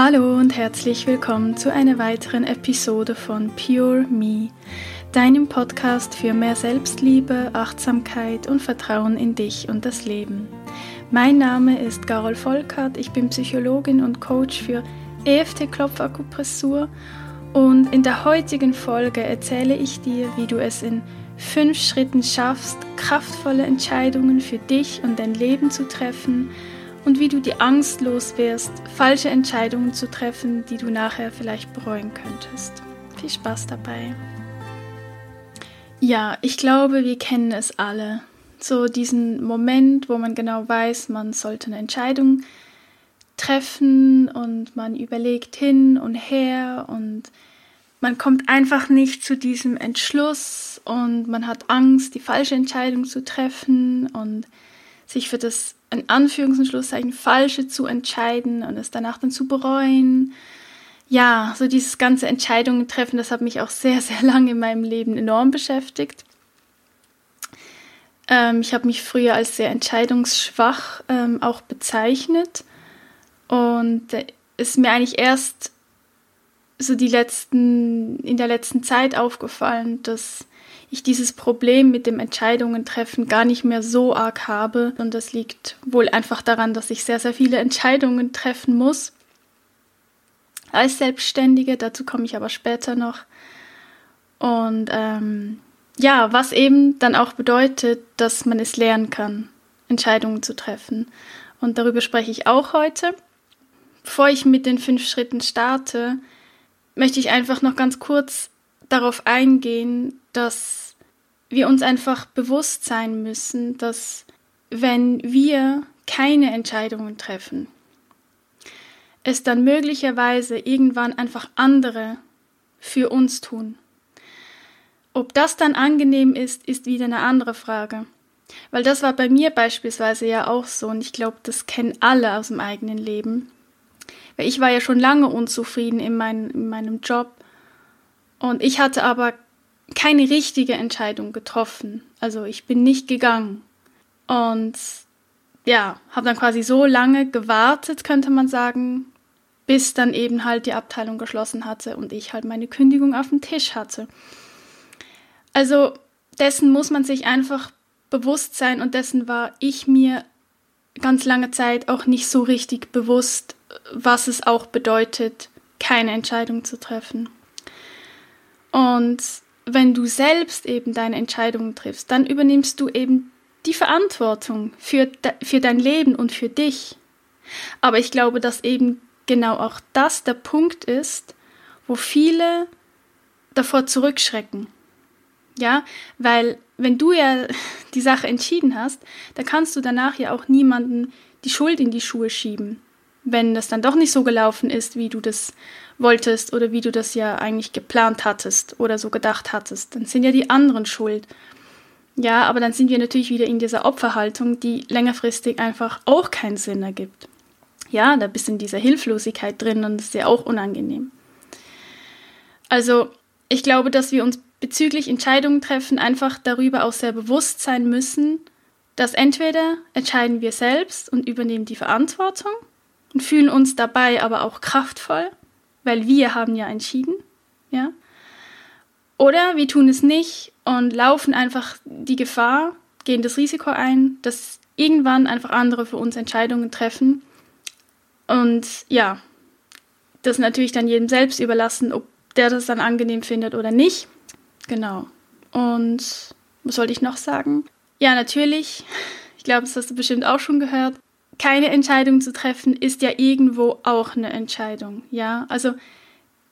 Hallo und herzlich willkommen zu einer weiteren Episode von Pure Me, deinem Podcast für mehr Selbstliebe, Achtsamkeit und Vertrauen in dich und das Leben. Mein Name ist Carol Volkert, ich bin Psychologin und Coach für EFT-Klopfakupressur und in der heutigen Folge erzähle ich dir, wie du es in fünf Schritten schaffst, kraftvolle Entscheidungen für dich und dein Leben zu treffen und wie du die Angst los wirst, falsche Entscheidungen zu treffen, die du nachher vielleicht bereuen könntest. Viel Spaß dabei. Ja, ich glaube, wir kennen es alle. So diesen Moment, wo man genau weiß, man sollte eine Entscheidung treffen und man überlegt hin und her und man kommt einfach nicht zu diesem Entschluss und man hat Angst, die falsche Entscheidung zu treffen und sich für das in Anführungs- und Schlusszeichen Falsche zu entscheiden und es danach dann zu bereuen. Ja, so dieses ganze Entscheidungen treffen, das hat mich auch sehr, sehr lange in meinem Leben enorm beschäftigt. Ähm, ich habe mich früher als sehr entscheidungsschwach ähm, auch bezeichnet und äh, ist mir eigentlich erst so die letzten, in der letzten Zeit aufgefallen, dass ich dieses Problem mit dem Entscheidungen treffen gar nicht mehr so arg habe. Und das liegt wohl einfach daran, dass ich sehr, sehr viele Entscheidungen treffen muss. Als Selbstständige, dazu komme ich aber später noch. Und ähm, ja, was eben dann auch bedeutet, dass man es lernen kann, Entscheidungen zu treffen. Und darüber spreche ich auch heute. Bevor ich mit den fünf Schritten starte, möchte ich einfach noch ganz kurz darauf eingehen, dass wir uns einfach bewusst sein müssen, dass wenn wir keine Entscheidungen treffen, es dann möglicherweise irgendwann einfach andere für uns tun. Ob das dann angenehm ist, ist wieder eine andere Frage. Weil das war bei mir beispielsweise ja auch so und ich glaube, das kennen alle aus dem eigenen Leben. Weil ich war ja schon lange unzufrieden in, mein, in meinem Job und ich hatte aber keine richtige Entscheidung getroffen. Also ich bin nicht gegangen. Und ja, habe dann quasi so lange gewartet, könnte man sagen, bis dann eben halt die Abteilung geschlossen hatte und ich halt meine Kündigung auf dem Tisch hatte. Also dessen muss man sich einfach bewusst sein und dessen war ich mir ganz lange Zeit auch nicht so richtig bewusst, was es auch bedeutet, keine Entscheidung zu treffen. Und wenn du selbst eben deine Entscheidungen triffst, dann übernimmst du eben die Verantwortung für, de für dein Leben und für dich. Aber ich glaube, dass eben genau auch das der Punkt ist, wo viele davor zurückschrecken. Ja, weil wenn du ja die Sache entschieden hast, dann kannst du danach ja auch niemanden die Schuld in die Schuhe schieben, wenn das dann doch nicht so gelaufen ist, wie du das wolltest oder wie du das ja eigentlich geplant hattest oder so gedacht hattest. Dann sind ja die anderen schuld. Ja, aber dann sind wir natürlich wieder in dieser Opferhaltung, die längerfristig einfach auch keinen Sinn ergibt. Ja, da bist du in dieser Hilflosigkeit drin und das ist ja auch unangenehm. Also, ich glaube, dass wir uns bezüglich Entscheidungen treffen einfach darüber auch sehr bewusst sein müssen, dass entweder entscheiden wir selbst und übernehmen die Verantwortung und fühlen uns dabei aber auch kraftvoll, weil wir haben ja entschieden, ja. Oder wir tun es nicht und laufen einfach die Gefahr, gehen das Risiko ein, dass irgendwann einfach andere für uns Entscheidungen treffen. Und ja, das natürlich dann jedem selbst überlassen, ob der das dann angenehm findet oder nicht. Genau. Und was wollte ich noch sagen? Ja, natürlich, ich glaube, das hast du bestimmt auch schon gehört, keine Entscheidung zu treffen, ist ja irgendwo auch eine Entscheidung. Ja, also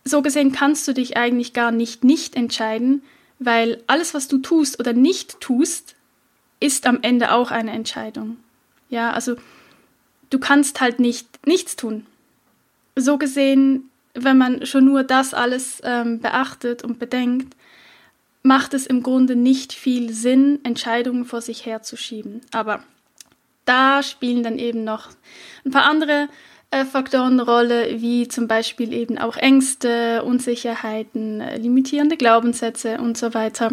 so gesehen kannst du dich eigentlich gar nicht nicht entscheiden, weil alles, was du tust oder nicht tust, ist am Ende auch eine Entscheidung. Ja, also du kannst halt nicht nichts tun. So gesehen, wenn man schon nur das alles ähm, beachtet und bedenkt, macht es im Grunde nicht viel Sinn, Entscheidungen vor sich herzuschieben. Aber da spielen dann eben noch ein paar andere äh, Faktoren eine Rolle, wie zum Beispiel eben auch Ängste, Unsicherheiten, äh, limitierende Glaubenssätze und so weiter.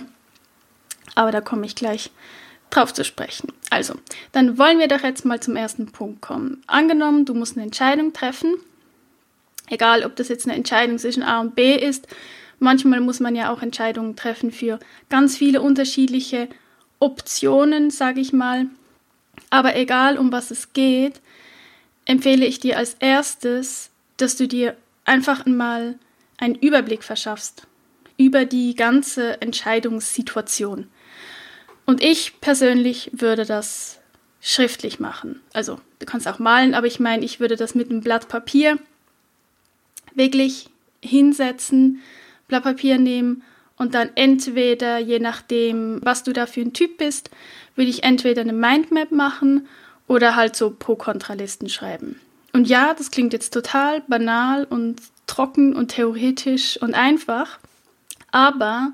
Aber da komme ich gleich drauf zu sprechen. Also, dann wollen wir doch jetzt mal zum ersten Punkt kommen. Angenommen, du musst eine Entscheidung treffen. Egal, ob das jetzt eine Entscheidung zwischen A und B ist. Manchmal muss man ja auch Entscheidungen treffen für ganz viele unterschiedliche Optionen, sage ich mal. Aber egal, um was es geht, empfehle ich dir als erstes, dass du dir einfach mal einen Überblick verschaffst über die ganze Entscheidungssituation. Und ich persönlich würde das schriftlich machen. Also du kannst auch malen, aber ich meine, ich würde das mit einem Blatt Papier wirklich hinsetzen, Blatt Papier nehmen und dann entweder, je nachdem, was du da für ein Typ bist, würde ich entweder eine Mindmap machen oder halt so Pro-Kontralisten schreiben. Und ja, das klingt jetzt total banal und trocken und theoretisch und einfach, aber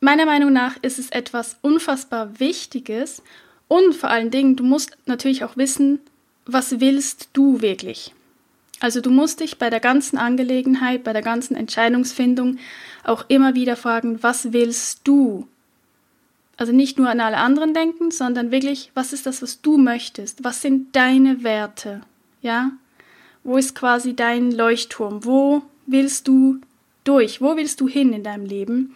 meiner Meinung nach ist es etwas unfassbar Wichtiges und vor allen Dingen, du musst natürlich auch wissen, was willst du wirklich? Also du musst dich bei der ganzen Angelegenheit, bei der ganzen Entscheidungsfindung auch immer wieder fragen, was willst du? Also nicht nur an alle anderen denken, sondern wirklich, was ist das, was du möchtest? Was sind deine Werte? Ja? Wo ist quasi dein Leuchtturm? Wo willst du durch? Wo willst du hin in deinem Leben?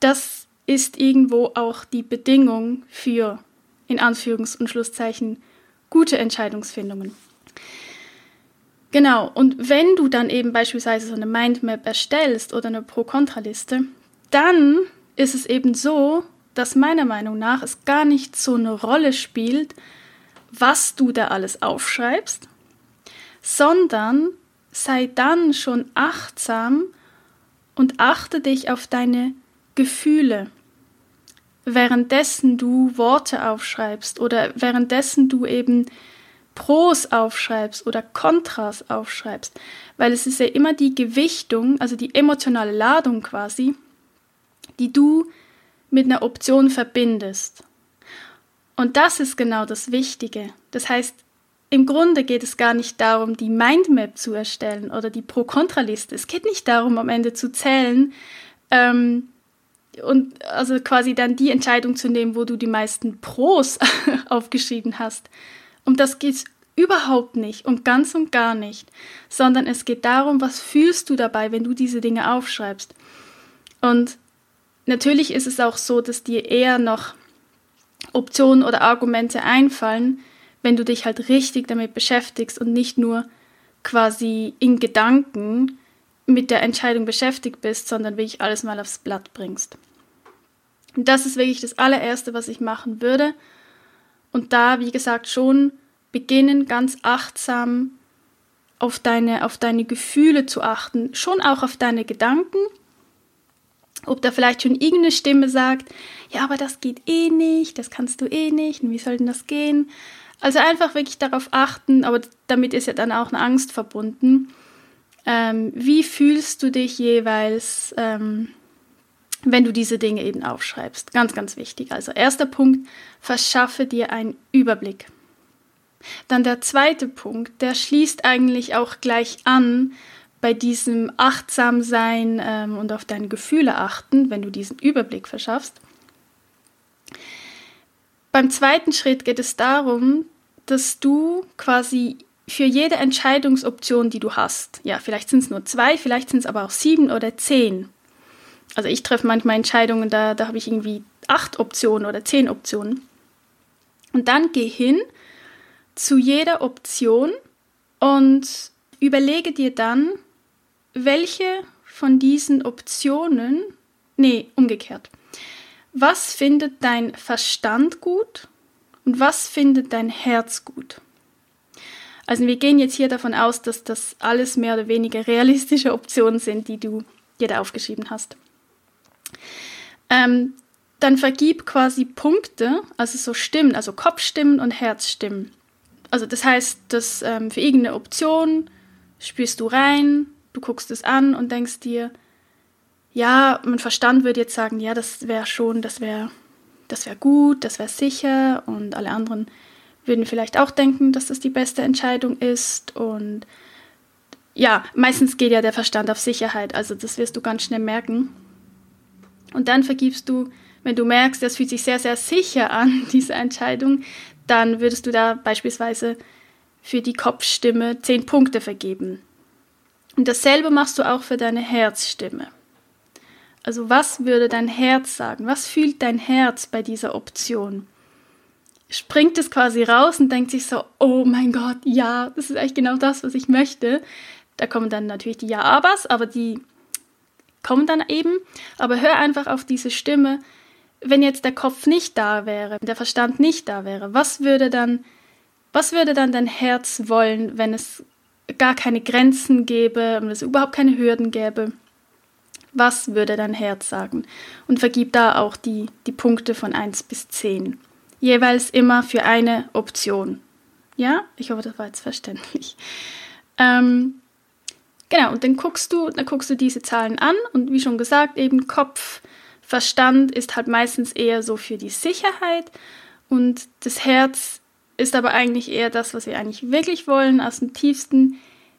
Das ist irgendwo auch die Bedingung für, in Anführungs- und Schlusszeichen, gute Entscheidungsfindungen. Genau, und wenn du dann eben beispielsweise so eine Mindmap erstellst oder eine Pro-Kontra-Liste, dann ist es eben so, dass meiner Meinung nach es gar nicht so eine Rolle spielt, was du da alles aufschreibst, sondern sei dann schon achtsam und achte dich auf deine Gefühle, währenddessen du Worte aufschreibst oder währenddessen du eben Pros aufschreibst oder Kontras aufschreibst, weil es ist ja immer die Gewichtung, also die emotionale Ladung quasi, die du mit einer Option verbindest. Und das ist genau das Wichtige. Das heißt, im Grunde geht es gar nicht darum, die Mindmap zu erstellen oder die Pro-Kontra-Liste. Es geht nicht darum, am Ende zu zählen ähm, und also quasi dann die Entscheidung zu nehmen, wo du die meisten Pros aufgeschrieben hast, um das geht es überhaupt nicht und ganz und gar nicht, sondern es geht darum, was fühlst du dabei, wenn du diese Dinge aufschreibst. Und natürlich ist es auch so, dass dir eher noch Optionen oder Argumente einfallen, wenn du dich halt richtig damit beschäftigst und nicht nur quasi in Gedanken mit der Entscheidung beschäftigt bist, sondern wirklich alles mal aufs Blatt bringst. Und das ist wirklich das allererste, was ich machen würde. Und da, wie gesagt, schon beginnen, ganz achtsam auf deine, auf deine Gefühle zu achten, schon auch auf deine Gedanken. Ob da vielleicht schon irgendeine Stimme sagt, ja, aber das geht eh nicht, das kannst du eh nicht, und wie soll denn das gehen? Also einfach wirklich darauf achten, aber damit ist ja dann auch eine Angst verbunden. Ähm, wie fühlst du dich jeweils, ähm, wenn du diese Dinge eben aufschreibst? Ganz, ganz wichtig. Also erster Punkt, verschaffe dir einen Überblick. Dann der zweite Punkt, der schließt eigentlich auch gleich an bei diesem Achtsamsein ähm, und auf deine Gefühle achten, wenn du diesen Überblick verschaffst. Beim zweiten Schritt geht es darum, dass du quasi für jede Entscheidungsoption, die du hast, ja, vielleicht sind es nur zwei, vielleicht sind es aber auch sieben oder zehn. Also ich treffe manchmal Entscheidungen, da, da habe ich irgendwie acht Optionen oder zehn Optionen. Und dann geh hin zu jeder Option und überlege dir dann, welche von diesen Optionen, nee, umgekehrt, was findet dein Verstand gut und was findet dein Herz gut? Also wir gehen jetzt hier davon aus, dass das alles mehr oder weniger realistische Optionen sind, die du dir da aufgeschrieben hast. Ähm, dann vergib quasi Punkte, also so Stimmen, also Kopfstimmen und Herzstimmen also das heißt, dass ähm, für irgendeine Option spürst du rein, du guckst es an und denkst dir, ja, mein Verstand würde jetzt sagen, ja, das wäre schon, das wäre das wäre gut, das wäre sicher und alle anderen würden vielleicht auch denken, dass das die beste Entscheidung ist und ja, meistens geht ja der Verstand auf Sicherheit, also das wirst du ganz schnell merken. Und dann vergibst du, wenn du merkst, das fühlt sich sehr, sehr sicher an, diese Entscheidung, dann würdest du da beispielsweise für die Kopfstimme 10 Punkte vergeben. Und dasselbe machst du auch für deine Herzstimme. Also was würde dein Herz sagen? Was fühlt dein Herz bei dieser Option? Springt es quasi raus und denkt sich so, oh mein Gott, ja, das ist eigentlich genau das, was ich möchte. Da kommen dann natürlich die Ja-Abers, aber die kommen dann eben. Aber hör einfach auf diese Stimme. Wenn jetzt der Kopf nicht da wäre, der Verstand nicht da wäre, was würde dann, was würde dann dein Herz wollen, wenn es gar keine Grenzen gäbe und es überhaupt keine Hürden gäbe? Was würde dein Herz sagen? Und vergib da auch die, die Punkte von 1 bis 10. Jeweils immer für eine Option. Ja, ich hoffe, das war jetzt verständlich. Ähm, Genau, und dann guckst du, dann guckst du diese Zahlen an und wie schon gesagt, eben Kopf, Verstand ist halt meistens eher so für die Sicherheit und das Herz ist aber eigentlich eher das, was wir eigentlich wirklich wollen, aus dem tiefsten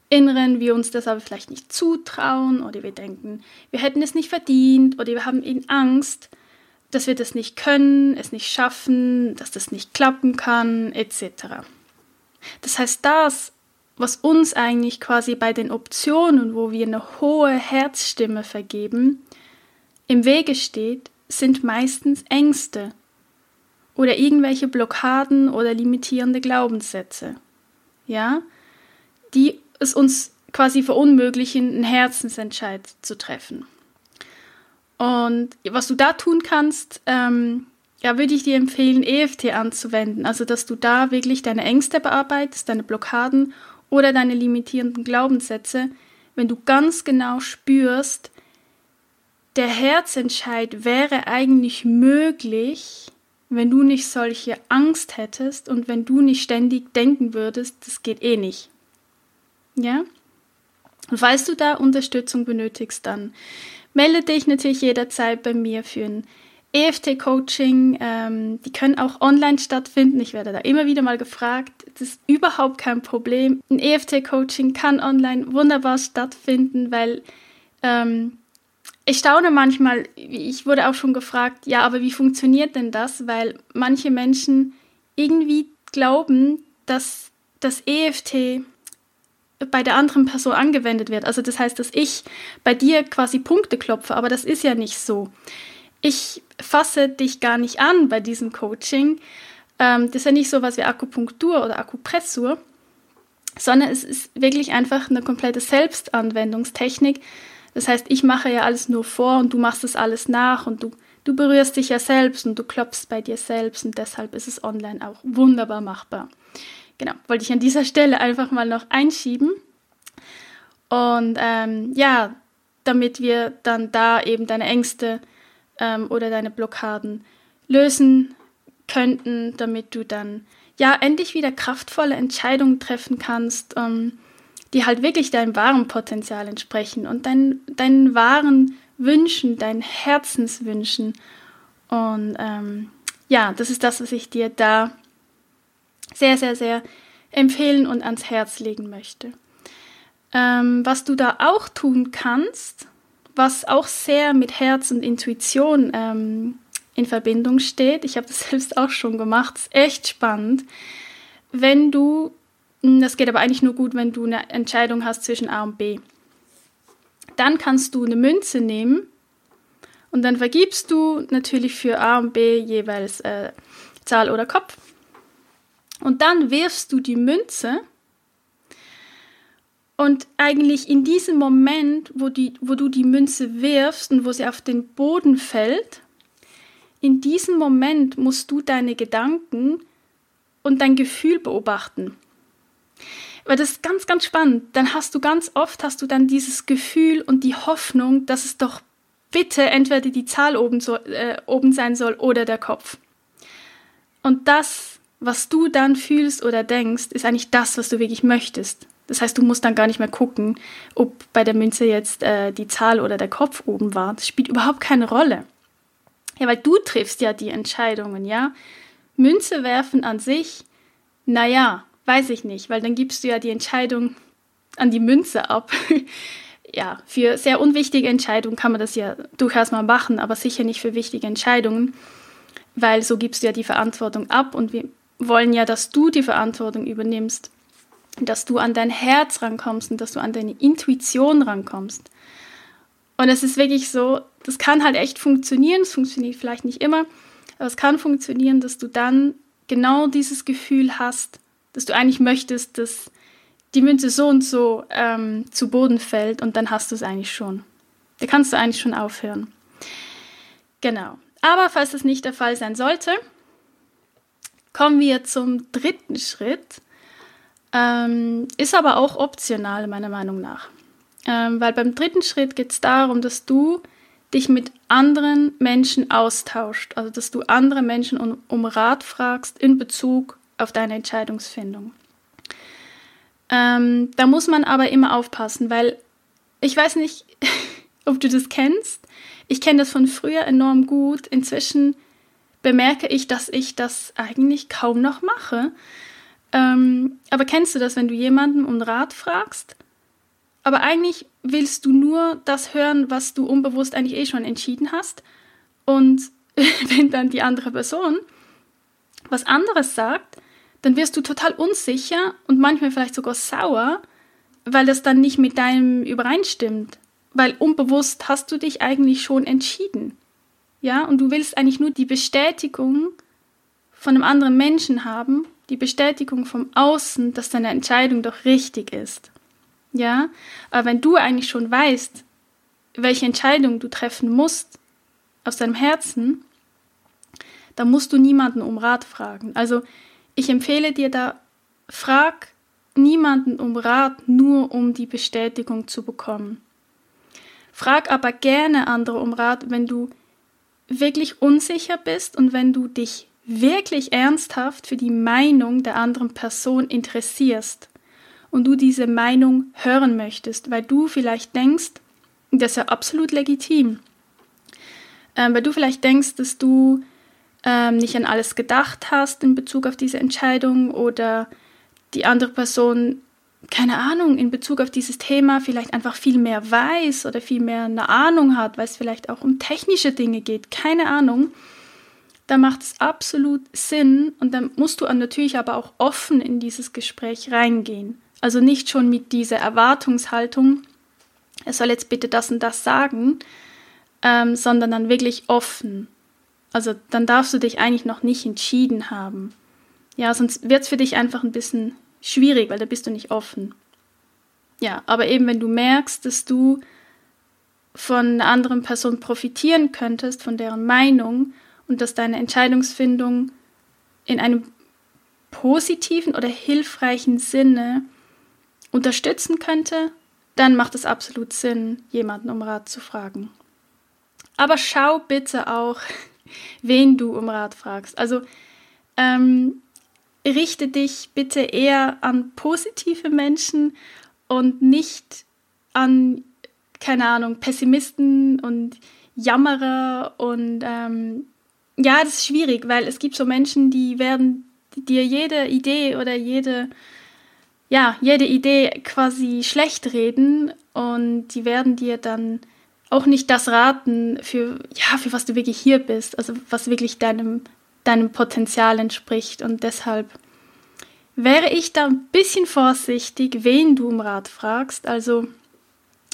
Inneren, wir uns das aber vielleicht nicht zutrauen oder wir denken, wir hätten es nicht verdient oder wir haben eben Angst, dass wir das nicht können, es nicht schaffen, dass das nicht klappen kann, etc. Das heißt, das, was uns eigentlich quasi bei den Optionen, wo wir eine hohe Herzstimme vergeben, im Wege steht, sind meistens Ängste oder irgendwelche Blockaden oder limitierende Glaubenssätze, ja, die es uns quasi verunmöglichen, einen Herzensentscheid zu treffen. Und was du da tun kannst, ähm, ja, würde ich dir empfehlen, EFT anzuwenden. Also, dass du da wirklich deine Ängste bearbeitest, deine Blockaden oder deine limitierenden Glaubenssätze, wenn du ganz genau spürst, der Herzentscheid wäre eigentlich möglich, wenn du nicht solche Angst hättest und wenn du nicht ständig denken würdest, das geht eh nicht. Ja? Und falls du da Unterstützung benötigst, dann melde dich natürlich jederzeit bei mir für ein EFT-Coaching, ähm, die können auch online stattfinden. Ich werde da immer wieder mal gefragt. Das ist überhaupt kein Problem. Ein EFT-Coaching kann online wunderbar stattfinden, weil ähm, ich staune manchmal, ich wurde auch schon gefragt, ja, aber wie funktioniert denn das? Weil manche Menschen irgendwie glauben, dass das EFT bei der anderen Person angewendet wird. Also das heißt, dass ich bei dir quasi Punkte klopfe, aber das ist ja nicht so ich fasse dich gar nicht an bei diesem Coaching. Ähm, das ist ja nicht so was wie Akupunktur oder Akupressur, sondern es ist wirklich einfach eine komplette Selbstanwendungstechnik. Das heißt, ich mache ja alles nur vor und du machst es alles nach und du, du berührst dich ja selbst und du klopfst bei dir selbst und deshalb ist es online auch wunderbar machbar. Genau, wollte ich an dieser Stelle einfach mal noch einschieben. Und ähm, ja, damit wir dann da eben deine Ängste ähm, oder deine Blockaden lösen könnten, damit du dann ja endlich wieder kraftvolle Entscheidungen treffen kannst, ähm, die halt wirklich deinem wahren Potenzial entsprechen und dein, deinen wahren Wünschen, deinen Herzenswünschen. Und ähm, ja, das ist das, was ich dir da sehr, sehr, sehr empfehlen und ans Herz legen möchte. Ähm, was du da auch tun kannst, was auch sehr mit Herz und Intuition ähm, in Verbindung steht. Ich habe das selbst auch schon gemacht. ist echt spannend. Wenn du, das geht aber eigentlich nur gut, wenn du eine Entscheidung hast zwischen A und B. Dann kannst du eine Münze nehmen und dann vergibst du natürlich für A und B jeweils äh, Zahl oder Kopf. Und dann wirfst du die Münze und eigentlich in diesem Moment, wo, die, wo du die Münze wirfst und wo sie auf den Boden fällt, in diesem Moment musst du deine Gedanken und dein Gefühl beobachten. Weil das ist ganz, ganz spannend. Dann hast du ganz oft, hast du dann dieses Gefühl und die Hoffnung, dass es doch bitte entweder die Zahl oben, so, äh, oben sein soll oder der Kopf. Und das, was du dann fühlst oder denkst, ist eigentlich das, was du wirklich möchtest. Das heißt, du musst dann gar nicht mehr gucken, ob bei der Münze jetzt äh, die Zahl oder der Kopf oben war. Das spielt überhaupt keine Rolle. Ja, weil du triffst ja die Entscheidungen, ja. Münze werfen an sich, naja, weiß ich nicht, weil dann gibst du ja die Entscheidung an die Münze ab. ja, für sehr unwichtige Entscheidungen kann man das ja durchaus mal machen, aber sicher nicht für wichtige Entscheidungen, weil so gibst du ja die Verantwortung ab und wir wollen ja, dass du die Verantwortung übernimmst dass du an dein Herz rankommst und dass du an deine Intuition rankommst. Und es ist wirklich so, das kann halt echt funktionieren, es funktioniert vielleicht nicht immer, aber es kann funktionieren, dass du dann genau dieses Gefühl hast, dass du eigentlich möchtest, dass die Münze so und so ähm, zu Boden fällt und dann hast du es eigentlich schon. Da kannst du eigentlich schon aufhören. Genau. Aber falls das nicht der Fall sein sollte, kommen wir zum dritten Schritt. Ähm, ist aber auch optional, meiner Meinung nach. Ähm, weil beim dritten Schritt geht es darum, dass du dich mit anderen Menschen austauscht. Also dass du andere Menschen um, um Rat fragst in Bezug auf deine Entscheidungsfindung. Ähm, da muss man aber immer aufpassen, weil ich weiß nicht, ob du das kennst. Ich kenne das von früher enorm gut. Inzwischen bemerke ich, dass ich das eigentlich kaum noch mache. Ähm, aber kennst du das, wenn du jemanden um Rat fragst? Aber eigentlich willst du nur das hören, was du unbewusst eigentlich eh schon entschieden hast. Und wenn dann die andere Person was anderes sagt, dann wirst du total unsicher und manchmal vielleicht sogar sauer, weil das dann nicht mit deinem übereinstimmt. Weil unbewusst hast du dich eigentlich schon entschieden. Ja, und du willst eigentlich nur die Bestätigung von einem anderen Menschen haben, die Bestätigung vom Außen, dass deine Entscheidung doch richtig ist. Ja, aber wenn du eigentlich schon weißt, welche Entscheidung du treffen musst aus deinem Herzen, dann musst du niemanden um Rat fragen. Also ich empfehle dir da, frag niemanden um Rat, nur um die Bestätigung zu bekommen. Frag aber gerne andere um Rat, wenn du wirklich unsicher bist und wenn du dich wirklich ernsthaft für die Meinung der anderen Person interessierst und du diese Meinung hören möchtest, weil du vielleicht denkst, das ist ja absolut legitim, ähm, weil du vielleicht denkst, dass du ähm, nicht an alles gedacht hast in Bezug auf diese Entscheidung oder die andere Person keine Ahnung, in Bezug auf dieses Thema vielleicht einfach viel mehr weiß oder viel mehr eine Ahnung hat, weil es vielleicht auch um technische Dinge geht, keine Ahnung, da macht es absolut Sinn und dann musst du natürlich aber auch offen in dieses Gespräch reingehen. Also nicht schon mit dieser Erwartungshaltung, er soll jetzt bitte das und das sagen, ähm, sondern dann wirklich offen. Also dann darfst du dich eigentlich noch nicht entschieden haben. Ja, sonst wird es für dich einfach ein bisschen schwierig, weil da bist du nicht offen. Ja, aber eben wenn du merkst, dass du von einer anderen Person profitieren könntest, von deren Meinung und dass deine Entscheidungsfindung in einem positiven oder hilfreichen Sinne unterstützen könnte, dann macht es absolut Sinn, jemanden um Rat zu fragen. Aber schau bitte auch, wen du um Rat fragst. Also ähm, richte dich bitte eher an positive Menschen und nicht an, keine Ahnung, Pessimisten und Jammerer und ähm, ja, das ist schwierig, weil es gibt so Menschen, die werden dir jede Idee oder jede, ja, jede Idee quasi schlecht reden und die werden dir dann auch nicht das raten, für, ja, für was du wirklich hier bist, also was wirklich deinem deinem Potenzial entspricht. Und deshalb wäre ich da ein bisschen vorsichtig, wen du um Rat fragst. Also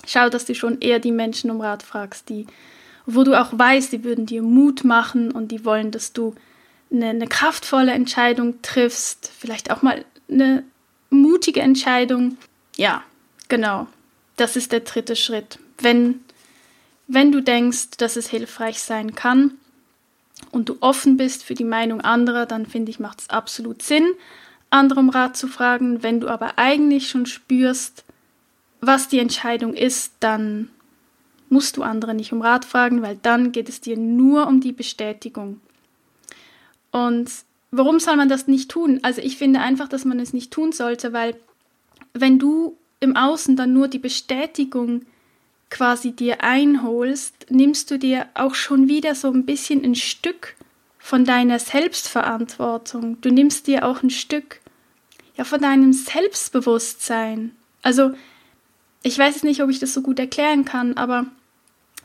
schau, dass du schon eher die Menschen um Rat fragst, die, wo du auch weißt, die würden dir Mut machen und die wollen, dass du eine, eine kraftvolle Entscheidung triffst, vielleicht auch mal eine mutige Entscheidung. Ja, genau. Das ist der dritte Schritt. Wenn, wenn du denkst, dass es hilfreich sein kann, und du offen bist für die Meinung anderer, dann finde ich, macht es absolut Sinn, andere um Rat zu fragen. Wenn du aber eigentlich schon spürst, was die Entscheidung ist, dann musst du andere nicht um Rat fragen, weil dann geht es dir nur um die Bestätigung. Und warum soll man das nicht tun? Also ich finde einfach, dass man es nicht tun sollte, weil wenn du im Außen dann nur die Bestätigung quasi dir einholst, nimmst du dir auch schon wieder so ein bisschen ein Stück von deiner Selbstverantwortung. Du nimmst dir auch ein Stück ja von deinem Selbstbewusstsein. Also ich weiß es nicht, ob ich das so gut erklären kann, aber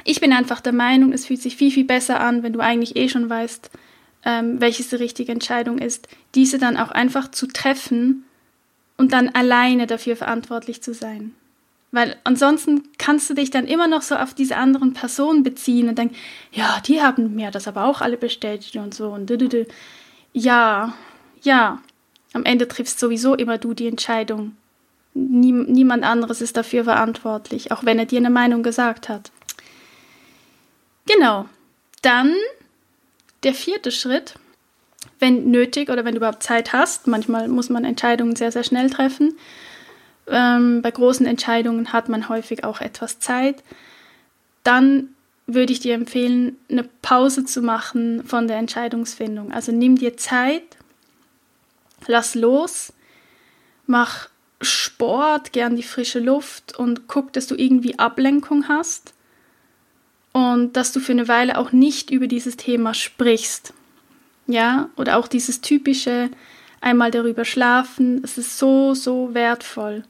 ich bin einfach der Meinung, es fühlt sich viel, viel besser an, wenn du eigentlich eh schon weißt, ähm, welches die richtige Entscheidung ist, diese dann auch einfach zu treffen und dann alleine dafür verantwortlich zu sein. Weil ansonsten kannst du dich dann immer noch so auf diese anderen Personen beziehen und denken, ja, die haben mir das aber auch alle bestätigt und so und du. Ja, ja. Am Ende triffst sowieso immer du die Entscheidung. Nie, niemand anderes ist dafür verantwortlich, auch wenn er dir eine Meinung gesagt hat. Genau. Dann der vierte Schritt, wenn nötig oder wenn du überhaupt Zeit hast. Manchmal muss man Entscheidungen sehr, sehr schnell treffen. Ähm, bei großen Entscheidungen hat man häufig auch etwas Zeit. Dann würde ich dir empfehlen, eine Pause zu machen von der Entscheidungsfindung. Also nimm dir Zeit, lass los, mach Sport, gern die frische Luft und guck, dass du irgendwie Ablenkung hast und dass du für eine Weile auch nicht über dieses Thema sprichst. Ja, oder auch dieses typische einmal darüber schlafen, es ist so, so wertvoll,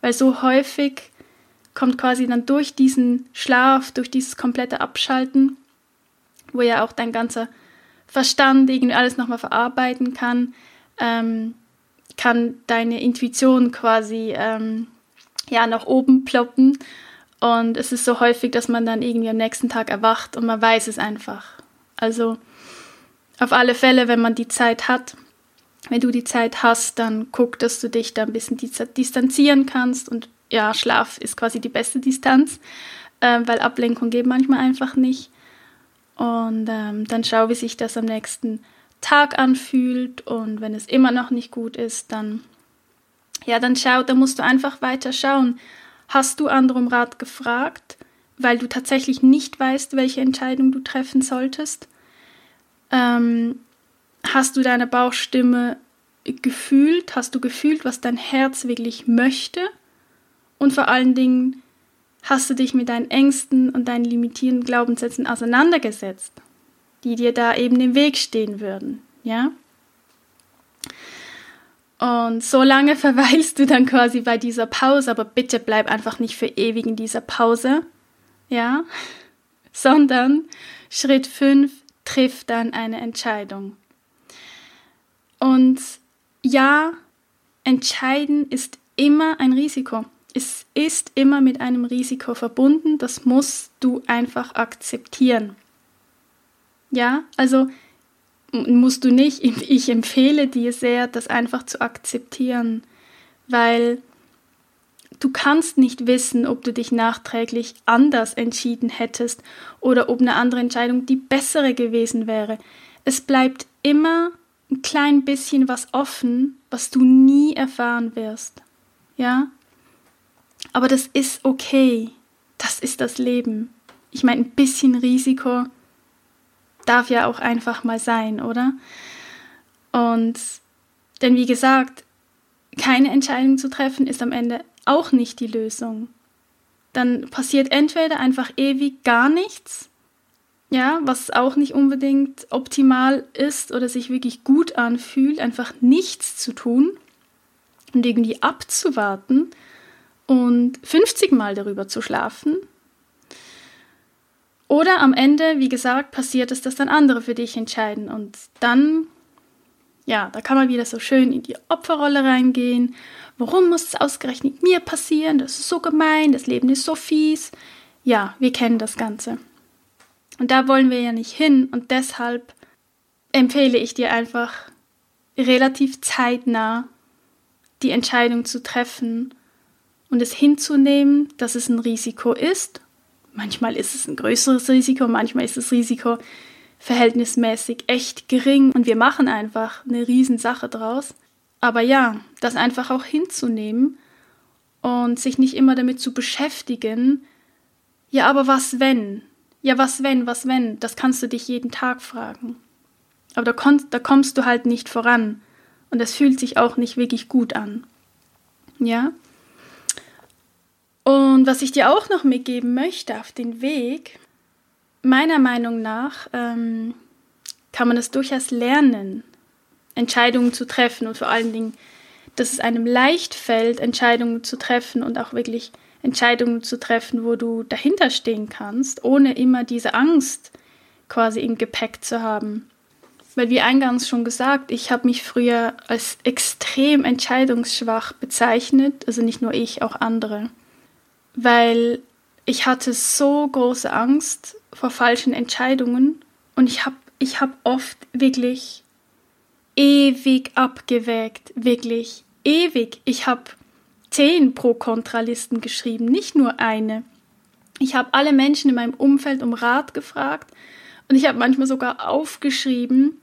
weil so häufig kommt quasi dann durch diesen Schlaf, durch dieses komplette Abschalten, wo ja auch dein ganzer Verstand irgendwie alles nochmal verarbeiten kann, ähm, kann deine Intuition quasi ähm, ja nach oben ploppen. Und es ist so häufig, dass man dann irgendwie am nächsten Tag erwacht und man weiß es einfach. Also auf alle Fälle, wenn man die Zeit hat, wenn du die Zeit hast, dann guck, dass du dich da ein bisschen distanzieren kannst. Und ja, Schlaf ist quasi die beste Distanz, äh, weil Ablenkung geht manchmal einfach nicht. Und ähm, dann schau, wie sich das am nächsten Tag anfühlt. Und wenn es immer noch nicht gut ist, dann ja, dann schau, dann musst du einfach weiter schauen. Hast du andere um Rat gefragt, weil du tatsächlich nicht weißt, welche Entscheidung du treffen solltest? Ähm, hast du deine Bauchstimme gefühlt? Hast du gefühlt, was dein Herz wirklich möchte? Und vor allen Dingen, hast du dich mit deinen Ängsten und deinen limitierenden Glaubenssätzen auseinandergesetzt, die dir da eben im Weg stehen würden, ja? Und so lange verweilst du dann quasi bei dieser Pause, aber bitte bleib einfach nicht für ewig in dieser Pause, ja? Sondern Schritt 5, triff dann eine Entscheidung. Und ja, entscheiden ist immer ein Risiko. Es ist immer mit einem Risiko verbunden. Das musst du einfach akzeptieren. Ja, also musst du nicht. Ich empfehle dir sehr, das einfach zu akzeptieren, weil du kannst nicht wissen, ob du dich nachträglich anders entschieden hättest oder ob eine andere Entscheidung die bessere gewesen wäre. Es bleibt immer ein klein bisschen was offen, was du nie erfahren wirst. Ja? Aber das ist okay. Das ist das Leben. Ich meine, ein bisschen Risiko darf ja auch einfach mal sein, oder? Und denn wie gesagt, keine Entscheidung zu treffen ist am Ende auch nicht die Lösung. Dann passiert entweder einfach ewig gar nichts, ja, was auch nicht unbedingt optimal ist oder sich wirklich gut anfühlt, einfach nichts zu tun und irgendwie abzuwarten und 50 Mal darüber zu schlafen. Oder am Ende, wie gesagt, passiert es, dass dann andere für dich entscheiden und dann, ja, da kann man wieder so schön in die Opferrolle reingehen Warum muss es ausgerechnet mir passieren? Das ist so gemein, das Leben ist so fies. Ja, wir kennen das Ganze. Und da wollen wir ja nicht hin und deshalb empfehle ich dir einfach relativ zeitnah die Entscheidung zu treffen und es hinzunehmen, dass es ein Risiko ist. Manchmal ist es ein größeres Risiko, manchmal ist das Risiko verhältnismäßig echt gering und wir machen einfach eine Riesensache draus. Aber ja, das einfach auch hinzunehmen und sich nicht immer damit zu beschäftigen, ja, aber was wenn? Ja, was wenn, was wenn? Das kannst du dich jeden Tag fragen. Aber da, da kommst du halt nicht voran und es fühlt sich auch nicht wirklich gut an. Ja? Und was ich dir auch noch mitgeben möchte auf den Weg, meiner Meinung nach ähm, kann man es durchaus lernen, Entscheidungen zu treffen und vor allen Dingen, dass es einem leicht fällt, Entscheidungen zu treffen und auch wirklich Entscheidungen zu treffen, wo du dahinter stehen kannst, ohne immer diese Angst quasi im Gepäck zu haben. Weil wie eingangs schon gesagt, ich habe mich früher als extrem entscheidungsschwach bezeichnet, also nicht nur ich, auch andere. Weil ich hatte so große Angst vor falschen Entscheidungen und ich habe ich hab oft wirklich ewig abgewägt, wirklich ewig. Ich habe zehn Pro-Kontralisten geschrieben, nicht nur eine. Ich habe alle Menschen in meinem Umfeld um Rat gefragt und ich habe manchmal sogar aufgeschrieben,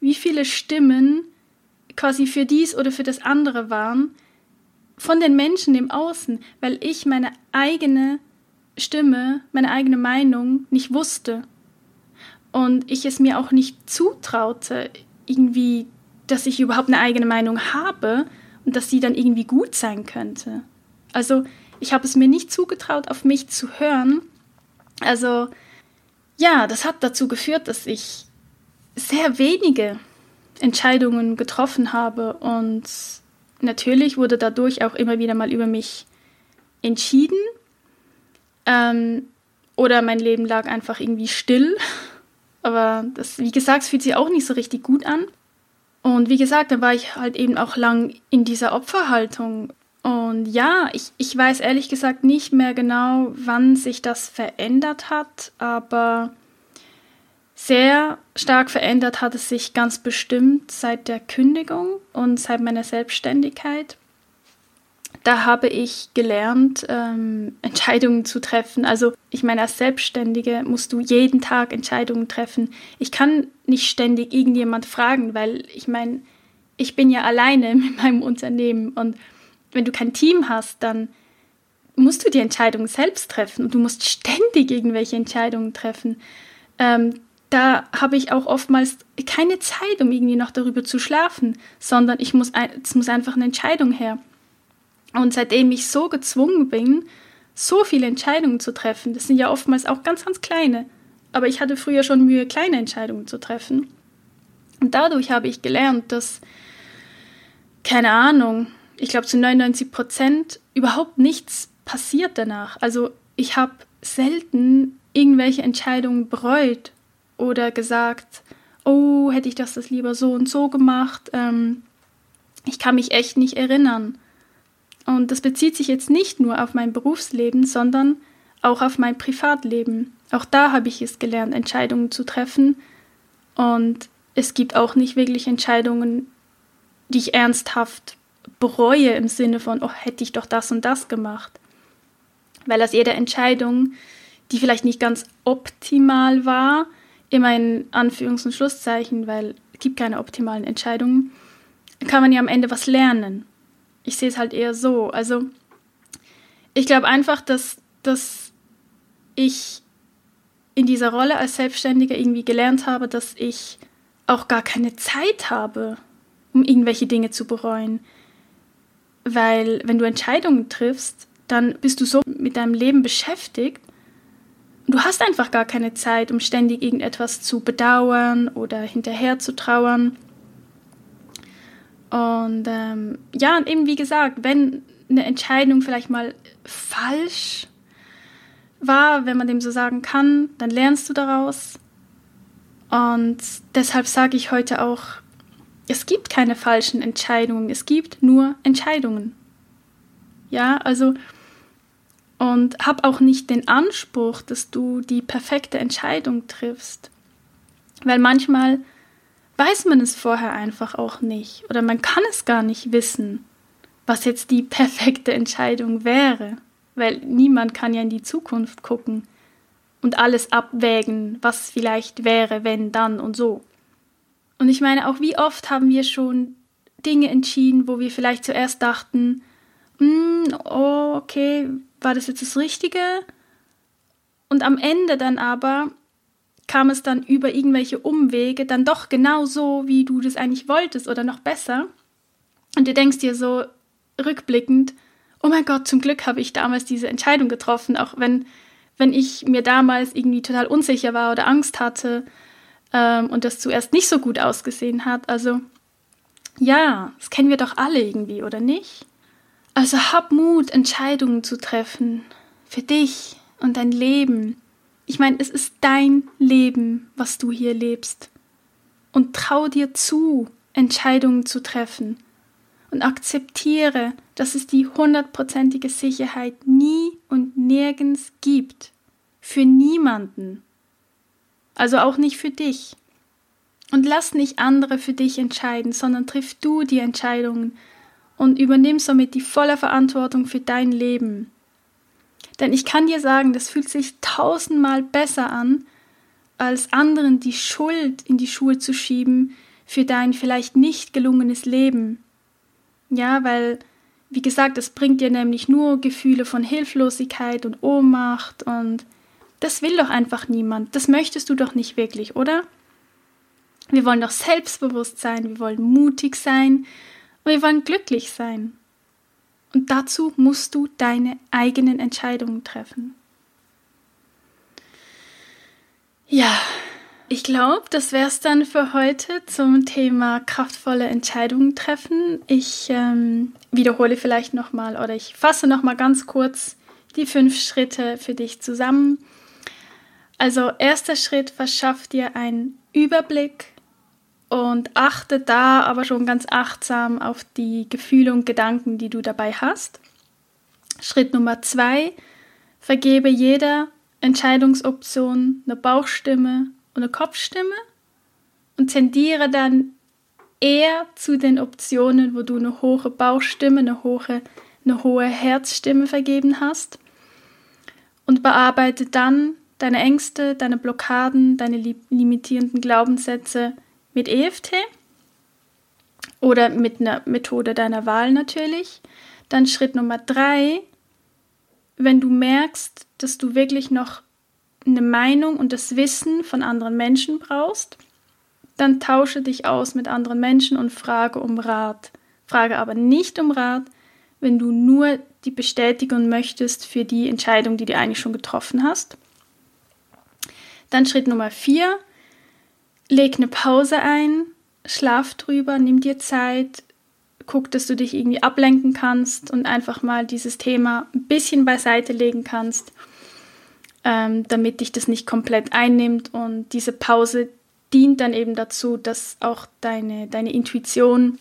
wie viele Stimmen quasi für dies oder für das andere waren von den Menschen im Außen, weil ich meine eigene Stimme, meine eigene Meinung nicht wusste und ich es mir auch nicht zutraute, irgendwie, dass ich überhaupt eine eigene Meinung habe dass sie dann irgendwie gut sein könnte. Also ich habe es mir nicht zugetraut, auf mich zu hören. Also ja, das hat dazu geführt, dass ich sehr wenige Entscheidungen getroffen habe und natürlich wurde dadurch auch immer wieder mal über mich entschieden ähm, oder mein Leben lag einfach irgendwie still. Aber das, wie gesagt, fühlt sich auch nicht so richtig gut an. Und wie gesagt, da war ich halt eben auch lang in dieser Opferhaltung. Und ja, ich, ich weiß ehrlich gesagt nicht mehr genau, wann sich das verändert hat, aber sehr stark verändert hat es sich ganz bestimmt seit der Kündigung und seit meiner Selbstständigkeit. Da habe ich gelernt, ähm, Entscheidungen zu treffen. Also ich meine, als Selbstständige musst du jeden Tag Entscheidungen treffen. Ich kann nicht ständig irgendjemand fragen, weil ich meine, ich bin ja alleine mit meinem Unternehmen und wenn du kein Team hast, dann musst du die Entscheidungen selbst treffen und du musst ständig irgendwelche Entscheidungen treffen. Ähm, da habe ich auch oftmals keine Zeit, um irgendwie noch darüber zu schlafen, sondern ich muss, es muss einfach eine Entscheidung her. Und seitdem ich so gezwungen bin, so viele Entscheidungen zu treffen, das sind ja oftmals auch ganz, ganz kleine, aber ich hatte früher schon Mühe, kleine Entscheidungen zu treffen. Und dadurch habe ich gelernt, dass, keine Ahnung, ich glaube zu 99 Prozent überhaupt nichts passiert danach. Also ich habe selten irgendwelche Entscheidungen bereut oder gesagt, oh, hätte ich das, das lieber so und so gemacht. Ähm, ich kann mich echt nicht erinnern. Und das bezieht sich jetzt nicht nur auf mein Berufsleben, sondern auch auf mein Privatleben. Auch da habe ich es gelernt, Entscheidungen zu treffen. Und es gibt auch nicht wirklich Entscheidungen, die ich ernsthaft bereue im Sinne von, oh, hätte ich doch das und das gemacht. Weil aus jeder Entscheidung, die vielleicht nicht ganz optimal war, immer in Anführungs- und Schlusszeichen, weil es gibt keine optimalen Entscheidungen, kann man ja am Ende was lernen. Ich sehe es halt eher so. Also ich glaube einfach, dass, dass ich in dieser Rolle als Selbstständiger irgendwie gelernt habe, dass ich auch gar keine Zeit habe, um irgendwelche Dinge zu bereuen. Weil wenn du Entscheidungen triffst, dann bist du so mit deinem Leben beschäftigt, du hast einfach gar keine Zeit, um ständig irgendetwas zu bedauern oder hinterher zu trauern. Und ähm, ja, und eben wie gesagt, wenn eine Entscheidung vielleicht mal falsch war, wenn man dem so sagen kann, dann lernst du daraus. Und deshalb sage ich heute auch, es gibt keine falschen Entscheidungen, es gibt nur Entscheidungen. Ja, also und hab auch nicht den Anspruch, dass du die perfekte Entscheidung triffst. Weil manchmal weiß man es vorher einfach auch nicht oder man kann es gar nicht wissen, was jetzt die perfekte Entscheidung wäre, weil niemand kann ja in die Zukunft gucken und alles abwägen, was vielleicht wäre, wenn, dann und so. Und ich meine, auch wie oft haben wir schon Dinge entschieden, wo wir vielleicht zuerst dachten, mm, oh, okay, war das jetzt das Richtige? Und am Ende dann aber kam es dann über irgendwelche Umwege dann doch genau so, wie du das eigentlich wolltest oder noch besser. Und du denkst dir so rückblickend, oh mein Gott, zum Glück habe ich damals diese Entscheidung getroffen, auch wenn, wenn ich mir damals irgendwie total unsicher war oder Angst hatte ähm, und das zuerst nicht so gut ausgesehen hat. Also ja, das kennen wir doch alle irgendwie, oder nicht? Also hab Mut, Entscheidungen zu treffen. Für dich und dein Leben. Ich meine, es ist dein Leben, was du hier lebst. und trau dir zu, Entscheidungen zu treffen. Und akzeptiere, dass es die hundertprozentige Sicherheit nie und nirgends gibt. Für niemanden. Also auch nicht für dich. Und lass nicht andere für dich entscheiden, sondern triff du die Entscheidungen und übernimm somit die volle Verantwortung für dein Leben. Denn ich kann dir sagen, das fühlt sich tausendmal besser an, als anderen die Schuld in die Schuhe zu schieben für dein vielleicht nicht gelungenes Leben. Ja, weil, wie gesagt, es bringt dir nämlich nur Gefühle von Hilflosigkeit und Ohnmacht und das will doch einfach niemand. Das möchtest du doch nicht wirklich, oder? Wir wollen doch selbstbewusst sein, wir wollen mutig sein und wir wollen glücklich sein. Und dazu musst du deine eigenen Entscheidungen treffen. Ja, ich glaube, das wäre es dann für heute zum Thema kraftvolle Entscheidungen treffen. Ich ähm, wiederhole vielleicht nochmal oder ich fasse nochmal ganz kurz die fünf Schritte für dich zusammen. Also erster Schritt verschafft dir einen Überblick und achte da aber schon ganz achtsam auf die Gefühle und Gedanken, die du dabei hast. Schritt Nummer zwei, vergebe jeder Entscheidungsoption eine Bauchstimme und eine Kopfstimme und tendiere dann eher zu den Optionen, wo du eine hohe Bauchstimme, eine hohe, eine hohe Herzstimme vergeben hast und bearbeite dann deine Ängste, deine Blockaden, deine limitierenden Glaubenssätze mit EFT oder mit einer Methode deiner Wahl natürlich. Dann Schritt Nummer drei, wenn du merkst, dass du wirklich noch eine Meinung und das Wissen von anderen Menschen brauchst, dann tausche dich aus mit anderen Menschen und frage um Rat. Frage aber nicht um Rat, wenn du nur die Bestätigung möchtest für die Entscheidung, die du eigentlich schon getroffen hast. Dann Schritt Nummer vier, leg eine Pause ein, schlaf drüber, nimm dir Zeit, guck, dass du dich irgendwie ablenken kannst und einfach mal dieses Thema ein bisschen beiseite legen kannst, ähm, damit dich das nicht komplett einnimmt. Und diese Pause dient dann eben dazu, dass auch deine, deine Intuition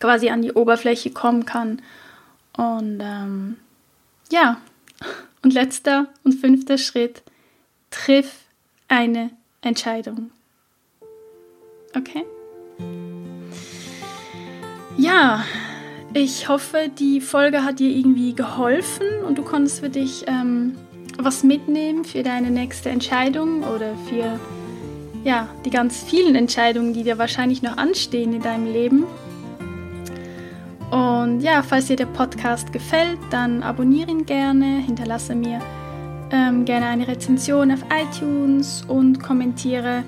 quasi an die Oberfläche kommen kann. Und ähm, ja, und letzter und fünfter Schritt, triff eine Entscheidung. Okay? Ja, ich hoffe, die Folge hat dir irgendwie geholfen und du konntest für dich ähm, was mitnehmen für deine nächste Entscheidung oder für ja, die ganz vielen Entscheidungen, die dir wahrscheinlich noch anstehen in deinem Leben. Und ja, falls dir der Podcast gefällt, dann abonniere ihn gerne, hinterlasse mir ähm, gerne eine Rezension auf iTunes und kommentiere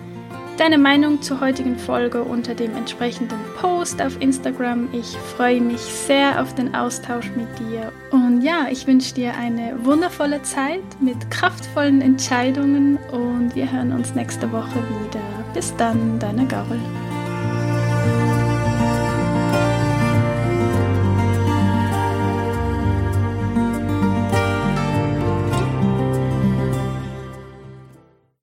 deine Meinung zur heutigen Folge unter dem entsprechenden Post auf Instagram. Ich freue mich sehr auf den Austausch mit dir. Und ja, ich wünsche dir eine wundervolle Zeit mit kraftvollen Entscheidungen und wir hören uns nächste Woche wieder. Bis dann, deine Gabriel.